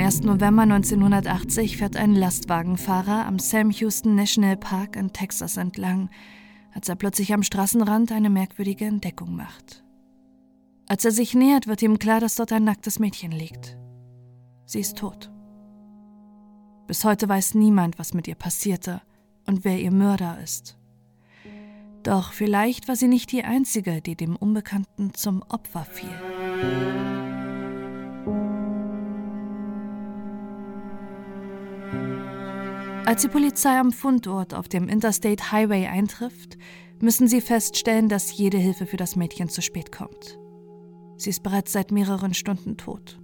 1. November 1980 fährt ein Lastwagenfahrer am Sam Houston National Park in Texas entlang, als er plötzlich am Straßenrand eine merkwürdige Entdeckung macht. Als er sich nähert, wird ihm klar, dass dort ein nacktes Mädchen liegt. Sie ist tot. Bis heute weiß niemand, was mit ihr passierte und wer ihr Mörder ist. Doch vielleicht war sie nicht die Einzige, die dem Unbekannten zum Opfer fiel. Als die Polizei am Fundort auf dem Interstate Highway eintrifft, müssen sie feststellen, dass jede Hilfe für das Mädchen zu spät kommt. Sie ist bereits seit mehreren Stunden tot.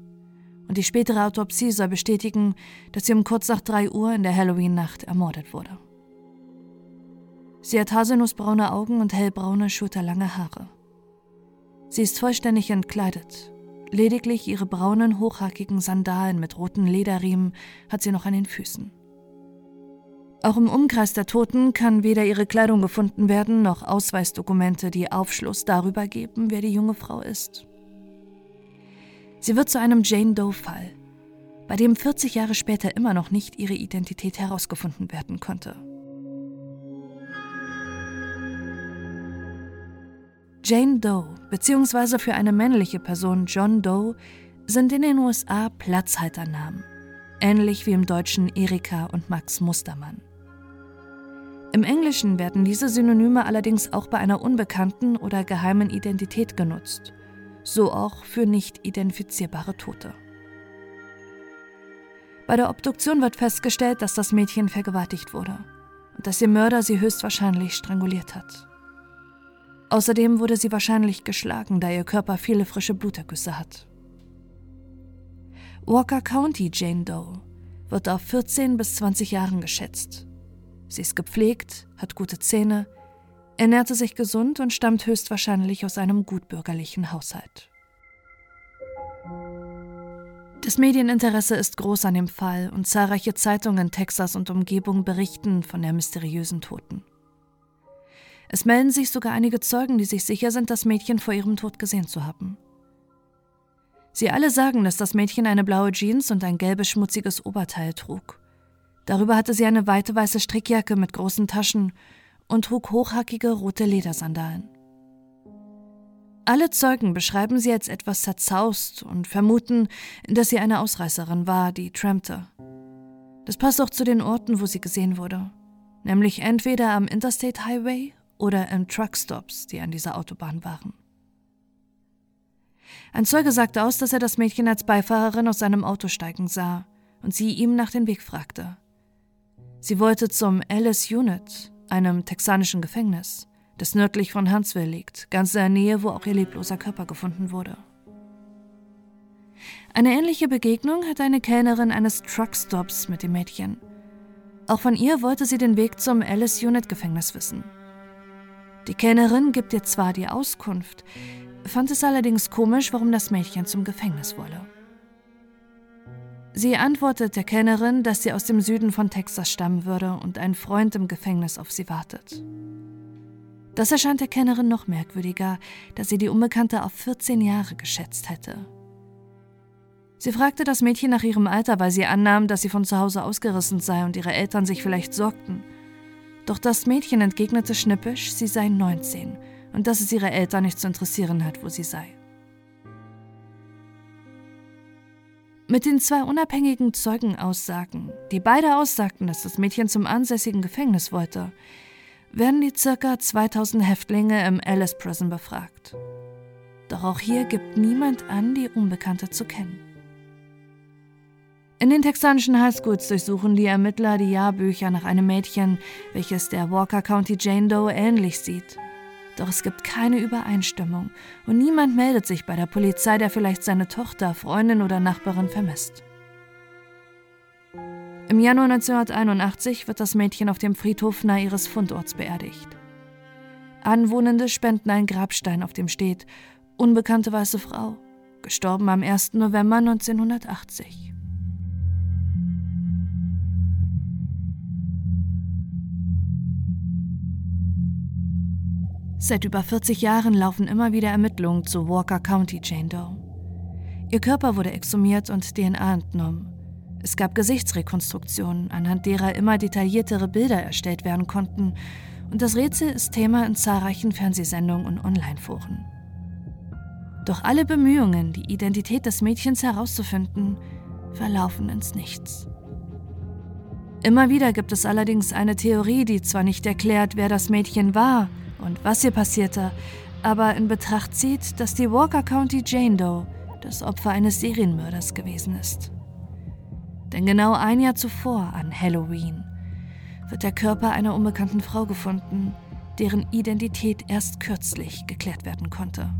Und die spätere Autopsie soll bestätigen, dass sie um kurz nach 3 Uhr in der Halloween-Nacht ermordet wurde. Sie hat haselnussbraune Augen und hellbraune, schulterlange Haare. Sie ist vollständig entkleidet. Lediglich ihre braunen, hochhackigen Sandalen mit roten Lederriemen hat sie noch an den Füßen. Auch im Umkreis der Toten kann weder ihre Kleidung gefunden werden, noch Ausweisdokumente, die Aufschluss darüber geben, wer die junge Frau ist. Sie wird zu einem Jane Doe-Fall, bei dem 40 Jahre später immer noch nicht ihre Identität herausgefunden werden konnte. Jane Doe bzw. für eine männliche Person John Doe sind in den USA Platzhalternamen, ähnlich wie im Deutschen Erika und Max Mustermann. Im Englischen werden diese Synonyme allerdings auch bei einer unbekannten oder geheimen Identität genutzt, so auch für nicht identifizierbare Tote. Bei der Obduktion wird festgestellt, dass das Mädchen vergewaltigt wurde und dass ihr Mörder sie höchstwahrscheinlich stranguliert hat. Außerdem wurde sie wahrscheinlich geschlagen, da ihr Körper viele frische Blutergüsse hat. Walker County Jane Doe wird auf 14 bis 20 Jahren geschätzt Sie ist gepflegt, hat gute Zähne, ernährte sich gesund und stammt höchstwahrscheinlich aus einem gutbürgerlichen Haushalt. Das Medieninteresse ist groß an dem Fall und zahlreiche Zeitungen in Texas und Umgebung berichten von der mysteriösen Toten. Es melden sich sogar einige Zeugen, die sich sicher sind, das Mädchen vor ihrem Tod gesehen zu haben. Sie alle sagen, dass das Mädchen eine blaue Jeans und ein gelbes schmutziges Oberteil trug Darüber hatte sie eine weite weiße Strickjacke mit großen Taschen und trug hochhackige rote Ledersandalen. Alle Zeugen beschreiben sie als etwas zerzaust und vermuten, dass sie eine Ausreißerin war, die trampte. Das passt auch zu den Orten, wo sie gesehen wurde, nämlich entweder am Interstate Highway oder in Truckstops, die an dieser Autobahn waren. Ein Zeuge sagte aus, dass er das Mädchen als Beifahrerin aus seinem Auto steigen sah und sie ihm nach dem Weg fragte. Sie wollte zum Alice Unit, einem texanischen Gefängnis, das nördlich von Huntsville liegt, ganz in der Nähe, wo auch ihr lebloser Körper gefunden wurde. Eine ähnliche Begegnung hatte eine Kellnerin eines Truckstops mit dem Mädchen. Auch von ihr wollte sie den Weg zum Alice Unit Gefängnis wissen. Die Kellnerin gibt ihr zwar die Auskunft, fand es allerdings komisch, warum das Mädchen zum Gefängnis wolle. Sie antwortet der Kellnerin, dass sie aus dem Süden von Texas stammen würde und ein Freund im Gefängnis auf sie wartet. Das erscheint der Kellnerin noch merkwürdiger, da sie die Unbekannte auf 14 Jahre geschätzt hätte. Sie fragte das Mädchen nach ihrem Alter, weil sie annahm, dass sie von zu Hause ausgerissen sei und ihre Eltern sich vielleicht sorgten. Doch das Mädchen entgegnete schnippisch, sie sei 19 und dass es ihre Eltern nicht zu interessieren hat, wo sie sei. Mit den zwei unabhängigen Zeugenaussagen, die beide aussagten, dass das Mädchen zum ansässigen Gefängnis wollte, werden die ca. 2000 Häftlinge im Alice Prison befragt. Doch auch hier gibt niemand an, die Unbekannte zu kennen. In den texanischen Highschools durchsuchen die Ermittler die Jahrbücher nach einem Mädchen, welches der Walker County Jane Doe ähnlich sieht. Doch es gibt keine Übereinstimmung und niemand meldet sich bei der Polizei, der vielleicht seine Tochter, Freundin oder Nachbarin vermisst. Im Januar 1981 wird das Mädchen auf dem Friedhof nahe ihres Fundorts beerdigt. Anwohnende spenden einen Grabstein, auf dem steht Unbekannte weiße Frau, gestorben am 1. November 1980. Seit über 40 Jahren laufen immer wieder Ermittlungen zu Walker County Jane Doe. Ihr Körper wurde exhumiert und DNA entnommen. Es gab Gesichtsrekonstruktionen, anhand derer immer detailliertere Bilder erstellt werden konnten, und das Rätsel ist Thema in zahlreichen Fernsehsendungen und Online-Foren. Doch alle Bemühungen, die Identität des Mädchens herauszufinden, verlaufen ins Nichts. Immer wieder gibt es allerdings eine Theorie, die zwar nicht erklärt, wer das Mädchen war und was ihr passierte, aber in Betracht zieht, dass die Walker County Jane Doe das Opfer eines Serienmörders gewesen ist. Denn genau ein Jahr zuvor, an Halloween, wird der Körper einer unbekannten Frau gefunden, deren Identität erst kürzlich geklärt werden konnte.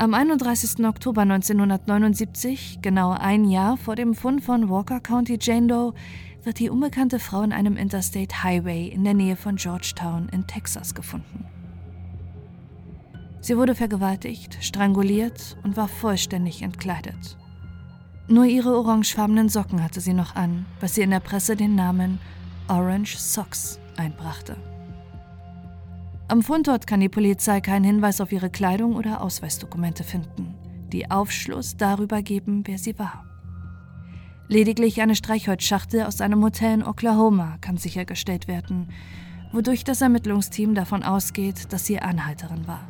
Am 31. Oktober 1979, genau ein Jahr vor dem Fund von Walker County Jane Doe, wird die unbekannte Frau in einem Interstate Highway in der Nähe von Georgetown in Texas gefunden. Sie wurde vergewaltigt, stranguliert und war vollständig entkleidet. Nur ihre orangefarbenen Socken hatte sie noch an, was sie in der Presse den Namen Orange Socks einbrachte. Am Fundort kann die Polizei keinen Hinweis auf ihre Kleidung oder Ausweisdokumente finden, die Aufschluss darüber geben, wer sie war. Lediglich eine Streichholzschachtel aus einem Hotel in Oklahoma kann sichergestellt werden, wodurch das Ermittlungsteam davon ausgeht, dass sie Anhalterin war.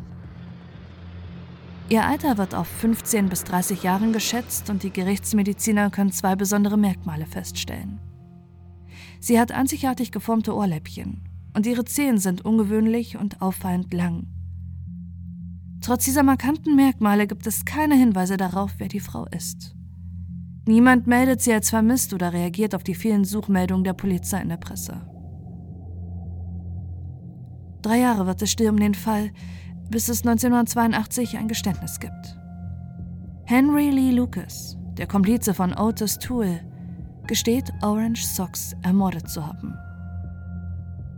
Ihr Alter wird auf 15 bis 30 Jahren geschätzt und die Gerichtsmediziner können zwei besondere Merkmale feststellen. Sie hat einzigartig geformte Ohrläppchen und ihre Zehen sind ungewöhnlich und auffallend lang. Trotz dieser markanten Merkmale gibt es keine Hinweise darauf, wer die Frau ist. Niemand meldet sie als vermisst oder reagiert auf die vielen Suchmeldungen der Polizei in der Presse. Drei Jahre wird es still um den Fall, bis es 1982 ein Geständnis gibt. Henry Lee Lucas, der Komplize von Otis Toole, gesteht, Orange Socks ermordet zu haben.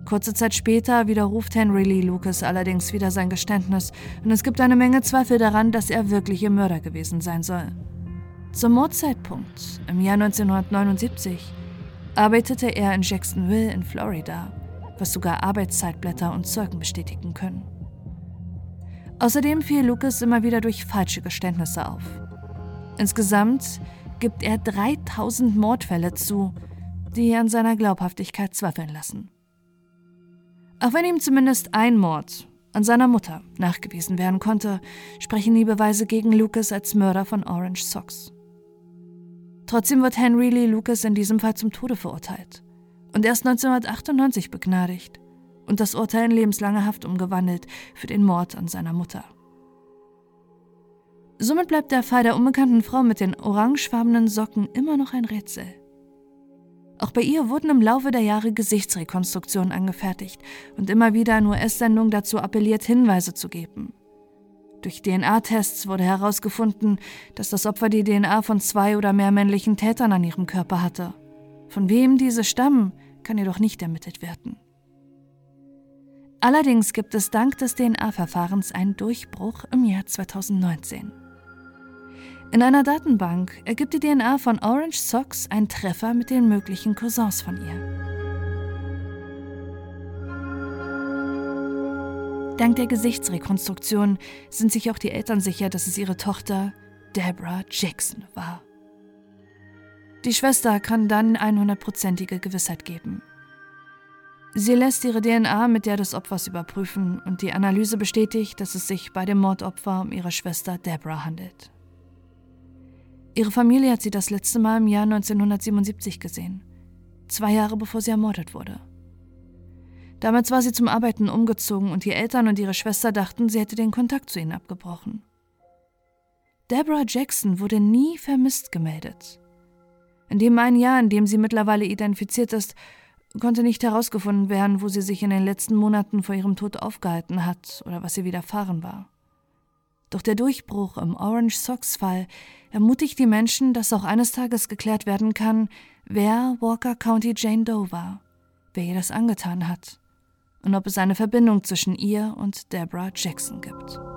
Kurze Zeit später widerruft Henry Lee Lucas allerdings wieder sein Geständnis und es gibt eine Menge Zweifel daran, dass er wirklich ihr Mörder gewesen sein soll. Zum Mordzeitpunkt, im Jahr 1979, arbeitete er in Jacksonville in Florida, was sogar Arbeitszeitblätter und Zeugen bestätigen können. Außerdem fiel Lucas immer wieder durch falsche Geständnisse auf. Insgesamt gibt er 3000 Mordfälle zu, die an seiner Glaubhaftigkeit zweifeln lassen. Auch wenn ihm zumindest ein Mord an seiner Mutter nachgewiesen werden konnte, sprechen die Beweise gegen Lucas als Mörder von Orange Socks. Trotzdem wird Henry Lee Lucas in diesem Fall zum Tode verurteilt und erst 1998 begnadigt und das Urteil in lebenslange Haft umgewandelt für den Mord an seiner Mutter. Somit bleibt der Fall der unbekannten Frau mit den orangefarbenen Socken immer noch ein Rätsel. Auch bei ihr wurden im Laufe der Jahre Gesichtsrekonstruktionen angefertigt und immer wieder in US-Sendungen dazu appelliert, Hinweise zu geben. Durch DNA-Tests wurde herausgefunden, dass das Opfer die DNA von zwei oder mehr männlichen Tätern an ihrem Körper hatte. Von wem diese stammen, kann jedoch nicht ermittelt werden. Allerdings gibt es dank des DNA-Verfahrens einen Durchbruch im Jahr 2019. In einer Datenbank ergibt die DNA von Orange Socks einen Treffer mit den möglichen Cousins von ihr. Dank der Gesichtsrekonstruktion sind sich auch die Eltern sicher, dass es ihre Tochter Deborah Jackson war. Die Schwester kann dann 100%ige Gewissheit geben. Sie lässt ihre DNA mit der des Opfers überprüfen und die Analyse bestätigt, dass es sich bei dem Mordopfer um ihre Schwester Deborah handelt. Ihre Familie hat sie das letzte Mal im Jahr 1977 gesehen, zwei Jahre bevor sie ermordet wurde. Damals war sie zum Arbeiten umgezogen und die Eltern und ihre Schwester dachten, sie hätte den Kontakt zu ihnen abgebrochen. Deborah Jackson wurde nie vermisst gemeldet. In dem einen Jahr, in dem sie mittlerweile identifiziert ist, konnte nicht herausgefunden werden, wo sie sich in den letzten Monaten vor ihrem Tod aufgehalten hat oder was ihr widerfahren war. Doch der Durchbruch im Orange Sox Fall ermutigt die Menschen, dass auch eines Tages geklärt werden kann, wer Walker County Jane Doe war, wer ihr das angetan hat und ob es eine Verbindung zwischen ihr und Deborah Jackson gibt.